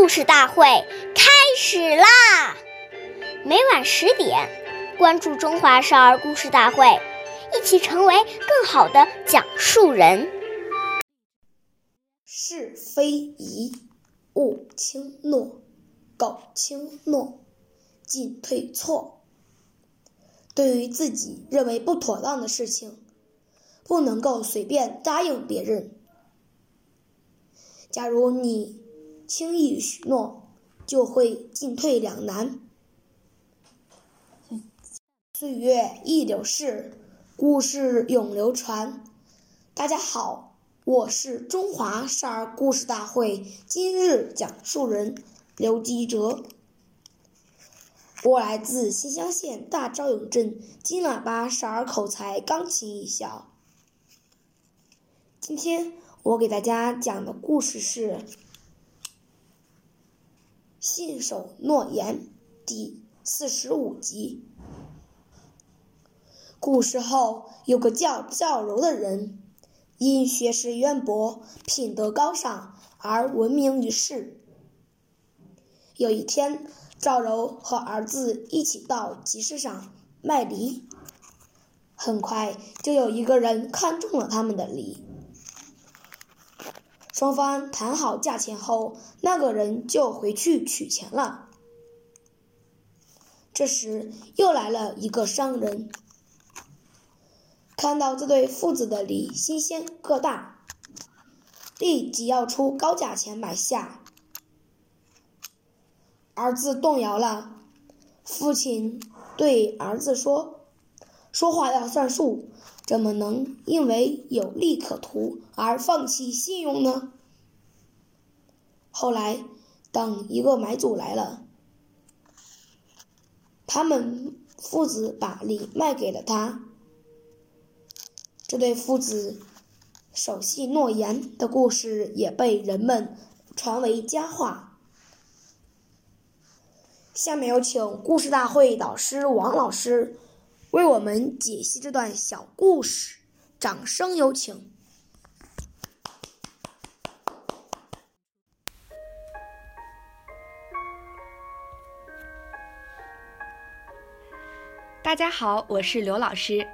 故事大会开始啦！每晚十点，关注《中华少儿故事大会》，一起成为更好的讲述人。是非宜，勿轻诺；苟轻诺，进退错。对于自己认为不妥当的事情，不能够随便答应别人。假如你轻易许诺，就会进退两难。岁月易流逝，故事永流传。大家好，我是中华少儿故事大会今日讲述人刘基哲。我来自新乡县大昭永镇金喇叭少儿口才钢琴艺校。今天我给大家讲的故事是《信守诺言》第四十五集。古时候有个叫赵柔的人，因学识渊博、品德高尚而闻名于世。有一天，赵柔和儿子一起到集市上卖梨，很快就有一个人看中了他们的梨。双方谈好价钱后，那个人就回去取钱了。这时，又来了一个商人，看到这对父子的梨新鲜个大，立即要出高价钱买下。儿子动摇了，父亲对儿子说：“说话要算数。”怎么能因为有利可图而放弃信用呢？后来，等一个买主来了，他们父子把梨卖给了他。这对父子守信诺言的故事也被人们传为佳话。下面有请故事大会导师王老师。为我们解析这段小故事，掌声有请。大家好，我是刘老师。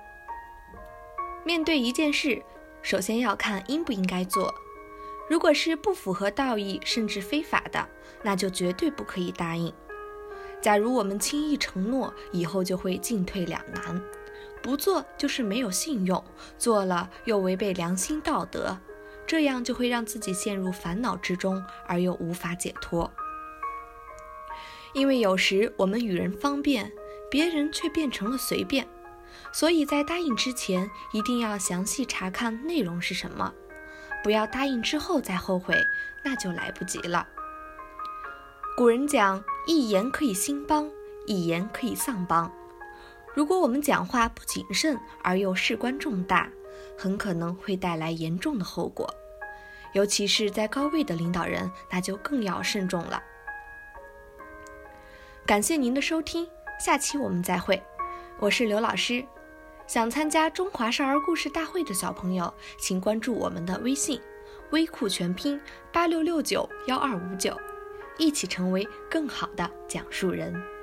面对一件事，首先要看应不应该做。如果是不符合道义甚至非法的，那就绝对不可以答应。假如我们轻易承诺，以后就会进退两难。不做就是没有信用，做了又违背良心道德，这样就会让自己陷入烦恼之中，而又无法解脱。因为有时我们与人方便，别人却变成了随便，所以在答应之前一定要详细查看内容是什么，不要答应之后再后悔，那就来不及了。古人讲：“一言可以兴邦，一言可以丧邦。”如果我们讲话不谨慎而又事关重大，很可能会带来严重的后果。尤其是在高位的领导人，那就更要慎重了。感谢您的收听，下期我们再会。我是刘老师。想参加中华少儿故事大会的小朋友，请关注我们的微信“微库全拼八六六九幺二五九”。一起成为更好的讲述人。